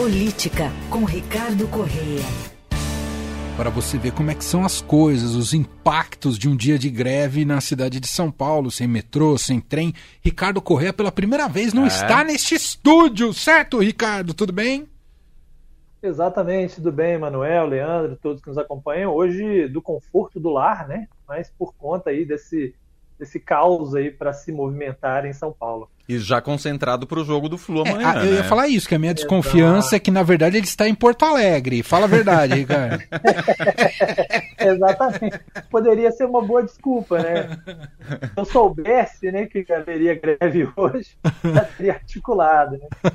Política, com Ricardo Correia. Para você ver como é que são as coisas, os impactos de um dia de greve na cidade de São Paulo, sem metrô, sem trem. Ricardo Correia, pela primeira vez, não é. está neste estúdio, certo, Ricardo? Tudo bem? Exatamente, tudo bem, Manuel, Leandro, todos que nos acompanham. Hoje, do conforto do lar, né? Mas por conta aí desse desse caos aí para se movimentar em São Paulo. E já concentrado para o jogo do Flu é, amanhã. É, eu ia né? falar isso, que a minha desconfiança Exato. é que, na verdade, ele está em Porto Alegre. Fala a verdade, Ricardo. Exatamente. Poderia ser uma boa desculpa, né? Se eu soubesse né, que haveria greve hoje, já teria articulado. Né?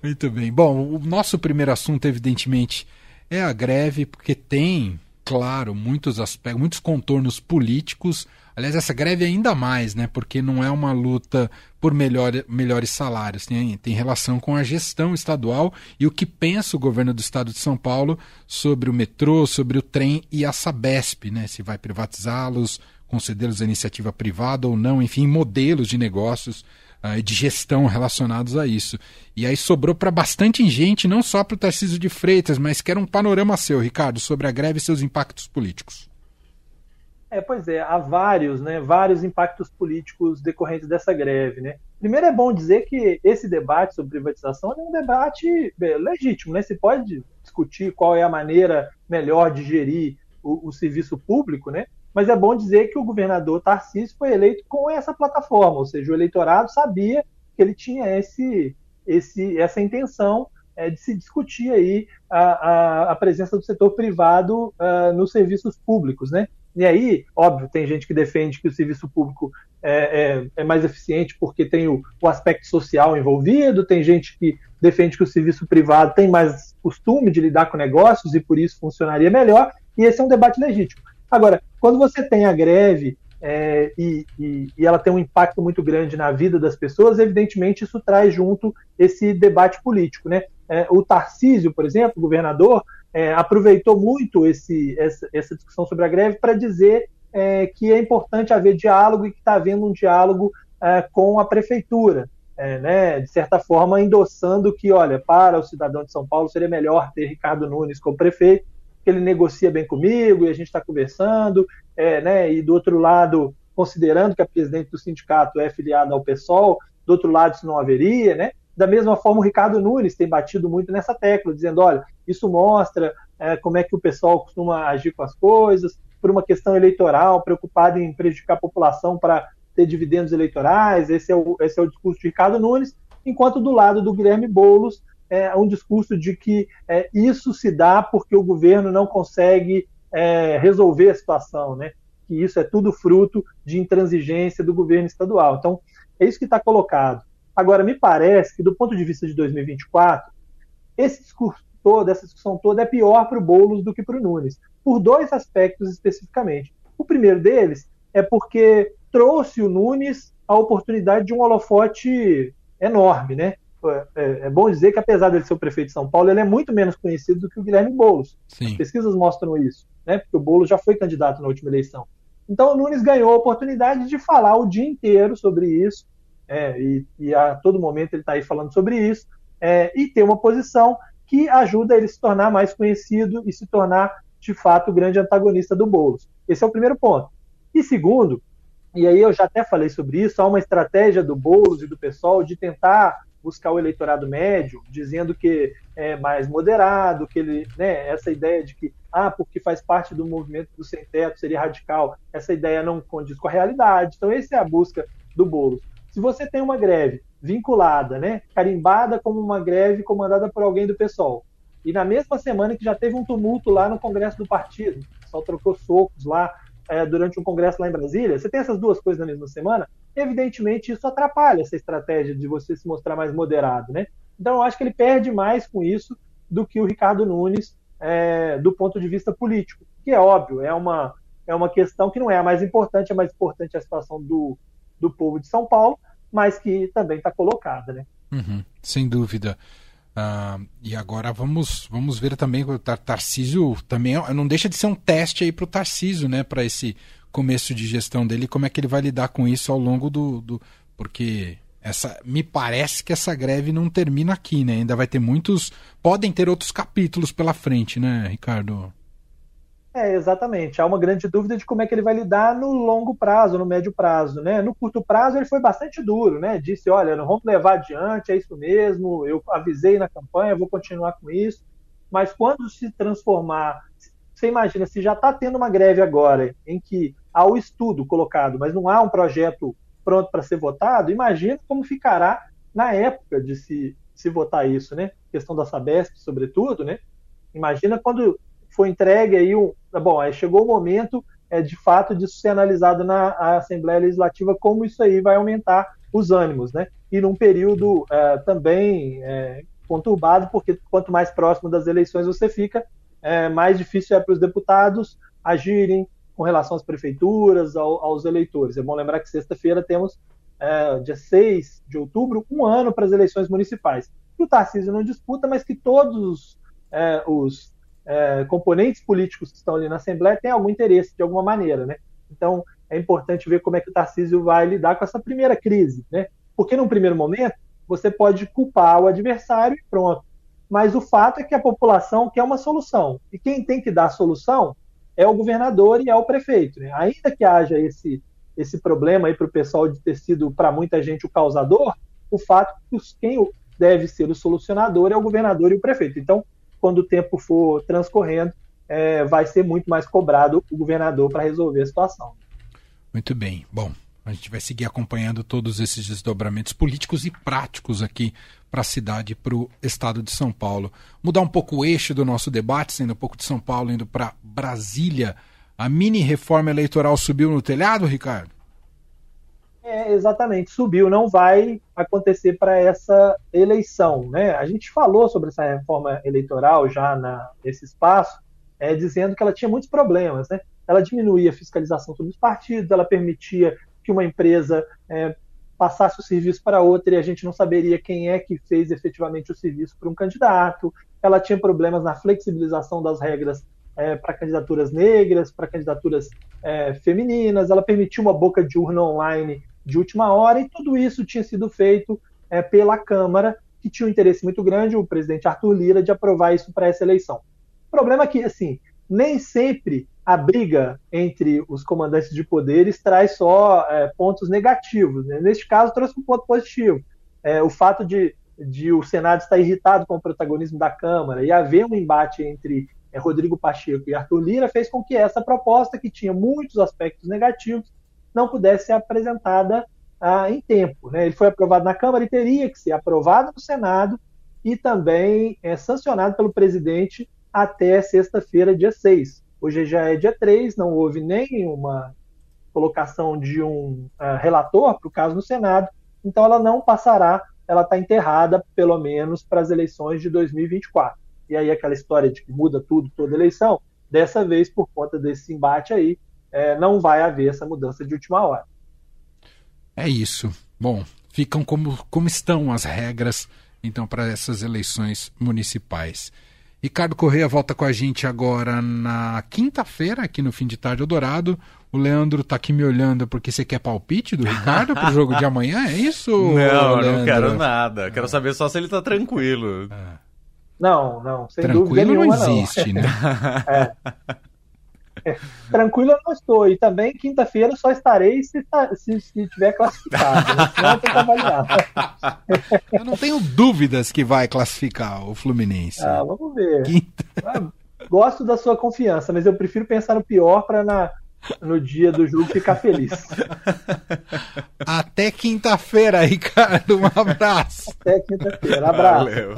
Muito bem. Bom, o nosso primeiro assunto, evidentemente, é a greve, porque tem, claro, muitos aspectos, muitos contornos políticos Aliás, essa greve é ainda mais, né? Porque não é uma luta por melhor, melhores salários, tem, tem relação com a gestão estadual e o que pensa o governo do estado de São Paulo sobre o metrô, sobre o trem e a Sabesp, né? Se vai privatizá-los, concedê-los à iniciativa privada ou não, enfim, modelos de negócios uh, de gestão relacionados a isso. E aí sobrou para bastante gente, não só para o Tarcísio de Freitas, mas quero um panorama seu, Ricardo, sobre a greve e seus impactos políticos. É, pois é, há vários, né, vários impactos políticos decorrentes dessa greve, né. Primeiro é bom dizer que esse debate sobre privatização é um debate legítimo, né. Se pode discutir qual é a maneira melhor de gerir o, o serviço público, né. Mas é bom dizer que o governador Tarcísio foi eleito com essa plataforma, ou seja, o eleitorado sabia que ele tinha esse, esse, essa intenção é, de se discutir aí a, a, a, presença do setor privado uh, nos serviços públicos, né? E aí, óbvio, tem gente que defende que o serviço público é, é, é mais eficiente porque tem o, o, aspecto social envolvido, tem gente que defende que o serviço privado tem mais costume de lidar com negócios e por isso funcionaria melhor, e esse é um debate legítimo. Agora, quando você tem a greve é, e, e, e, ela tem um impacto muito grande na vida das pessoas, evidentemente isso traz junto esse debate político. Né? É, o Tarcísio, por exemplo, governador, é, aproveitou muito esse, essa, essa, discussão sobre a greve para dizer é, que é importante haver diálogo e que está havendo um diálogo é, com a prefeitura, é, né, de certa forma endossando que, olha, para o cidadão de São Paulo seria melhor ter Ricardo Nunes como prefeito, que ele negocia bem comigo e a gente está conversando, é, né, e do outro lado, considerando que a presidente do sindicato é filiada ao PSOL, do outro lado isso não haveria, né? Da mesma forma, o Ricardo Nunes tem batido muito nessa tecla, dizendo: olha, isso mostra é, como é que o pessoal costuma agir com as coisas, por uma questão eleitoral, preocupado em prejudicar a população para ter dividendos eleitorais. Esse é, o, esse é o discurso de Ricardo Nunes, enquanto do lado do Guilherme Boulos é um discurso de que é, isso se dá porque o governo não consegue é, resolver a situação, né? que isso é tudo fruto de intransigência do governo estadual. Então, é isso que está colocado. Agora, me parece que, do ponto de vista de 2024, esse discurso todo, essa discussão toda é pior para o Boulos do que para o Nunes, por dois aspectos especificamente. O primeiro deles é porque trouxe o Nunes a oportunidade de um holofote enorme, né? É, é, bom dizer que, apesar dele ser o prefeito de São Paulo, ele é muito menos conhecido do que o Guilherme Boulos. Sim. As pesquisas mostram isso, né? Porque o Boulos já foi candidato na última eleição. Então, o Nunes ganhou a oportunidade de falar o dia inteiro sobre isso, é, e, e, a todo momento ele está aí falando sobre isso, é, e ter uma posição que ajuda ele a se tornar mais conhecido e se tornar, de fato, o grande antagonista do Boulos. Esse é o primeiro ponto. E segundo, e aí eu já até falei sobre isso, há uma estratégia do Boulos e do PSOL de tentar buscar o eleitorado médio, dizendo que é mais moderado, que ele, né, essa ideia de que, ah, porque faz parte do movimento do sem-teto seria radical, essa ideia não condiz com a realidade. Então, essa é a busca do Boulos. Se você tem uma greve vinculada, né, carimbada como uma greve comandada por alguém do PSOL, e na mesma semana que já teve um tumulto lá no Congresso do partido, só trocou socos lá é, durante um congresso lá em Brasília, você tem essas duas coisas na mesma semana, evidentemente isso atrapalha essa estratégia de você se mostrar mais moderado, né? Então eu acho que ele perde mais com isso do que o Ricardo Nunes é, do ponto de vista político, que é óbvio, é uma, é uma questão que não é a mais importante, a mais importante é a situação do, do povo de São Paulo, mas que também está colocada, né? Uhum, sem dúvida. Uh, e agora vamos, vamos ver também o Tar Tarcísio também é, não deixa de ser um teste aí para o Tarcísio, né? Para esse começo de gestão dele, como é que ele vai lidar com isso ao longo do, do porque essa me parece que essa greve não termina aqui, né? Ainda vai ter muitos, podem ter outros capítulos pela frente, né, Ricardo? É, exatamente. Há uma grande dúvida de como é que ele vai lidar no longo prazo, no médio prazo, né? No curto prazo ele foi bastante duro, né? Disse, olha, não vamos levar adiante, é isso mesmo, eu avisei na campanha, vou continuar com isso. Mas quando se transformar, você imagina, se já está tendo uma greve agora, em que há o estudo colocado, mas não há um projeto pronto para ser votado, imagina como ficará na época de se, se votar isso, né? Questão da Sabesp, sobretudo, né? Imagina quando foi entregue aí um. Tá bom, aí chegou o momento é, de fato de ser analisado na Assembleia Legislativa como isso aí vai aumentar os ânimos, né? E num período é, também é, conturbado, porque quanto mais próximo das eleições você fica, é, mais difícil é para os deputados agirem com relação às prefeituras, ao, aos eleitores. É bom lembrar que sexta-feira temos, é, dia 6 de outubro, um ano para as eleições municipais. Que o Tarcísio não disputa, mas que todos é, os é, componentes políticos que estão ali na Assembleia têm algum interesse de alguma maneira, né? Então é importante ver como é que o Tarcísio vai lidar com essa primeira crise, né? Porque num primeiro momento você pode culpar o adversário e pronto. Mas o fato é que a população quer uma solução e quem tem que dar a solução é o governador e é o prefeito. Né? Ainda que haja esse esse problema aí para o pessoal de ter sido para muita gente o causador, o fato é que quem deve ser o solucionador é o governador e o prefeito. Então quando o tempo for transcorrendo, é, vai ser muito mais cobrado o governador para resolver a situação. Muito bem. Bom, a gente vai seguir acompanhando todos esses desdobramentos políticos e práticos aqui para a cidade, para o estado de São Paulo. Mudar um pouco o eixo do nosso debate, saindo um pouco de São Paulo, indo para Brasília. A mini reforma eleitoral subiu no telhado, Ricardo? É, exatamente, subiu, não vai acontecer para essa eleição. Né? A gente falou sobre essa reforma eleitoral já na, nesse espaço, é, dizendo que ela tinha muitos problemas. Né? Ela diminuía a fiscalização sobre os partidos, ela permitia que uma empresa é, passasse o serviço para outra e a gente não saberia quem é que fez efetivamente o serviço para um candidato. Ela tinha problemas na flexibilização das regras é, para candidaturas negras, para candidaturas é, femininas. Ela permitiu uma boca de urna online de última hora, e tudo isso tinha sido feito é, pela Câmara, que tinha um interesse muito grande, o presidente Arthur Lira, de aprovar isso para essa eleição. O problema é que, assim, nem sempre a briga entre os comandantes de poderes traz só é, pontos negativos. Né? Neste caso, trouxe um ponto positivo. É, o fato de, de, o Senado estar irritado com o protagonismo da Câmara e haver um embate entre é, Rodrigo Pacheco e Arthur Lira fez com que essa proposta, que tinha muitos aspectos negativos, não pudesse ser apresentada ah, em tempo. Né? Ele foi aprovado na Câmara e teria que ser aprovado no Senado e também é, sancionado pelo presidente até sexta-feira, dia 6. Hoje já é dia 3, não houve nenhuma colocação de um uh, relator para o caso no Senado, então ela não passará, ela está enterrada, pelo menos, para as eleições de 2024. E aí aquela história de que muda tudo, toda eleição, dessa vez, por conta desse embate aí, é, não vai haver essa mudança de última hora. É isso. Bom, ficam como, como estão as regras, então, para essas eleições municipais. Ricardo Correia volta com a gente agora na quinta-feira, aqui no Fim de Tarde Eldorado. O Leandro tá aqui me olhando porque você quer palpite do Ricardo pro jogo de amanhã, é isso? Não, Leandro? não quero nada. Quero saber só se ele tá tranquilo. Não, não, sem Tranquilo dúvida nenhuma, não existe, não. né? é. Tranquilo eu não estou. E também quinta-feira só estarei se, tá, se, se tiver classificado. Né? Eu eu não tenho dúvidas que vai classificar o Fluminense. Ah, vamos ver. Quinta... Ah, gosto da sua confiança, mas eu prefiro pensar no pior para na, no dia do jogo ficar feliz. Até quinta-feira, Ricardo. Um abraço. Até quinta-feira. Abraço. Valeu.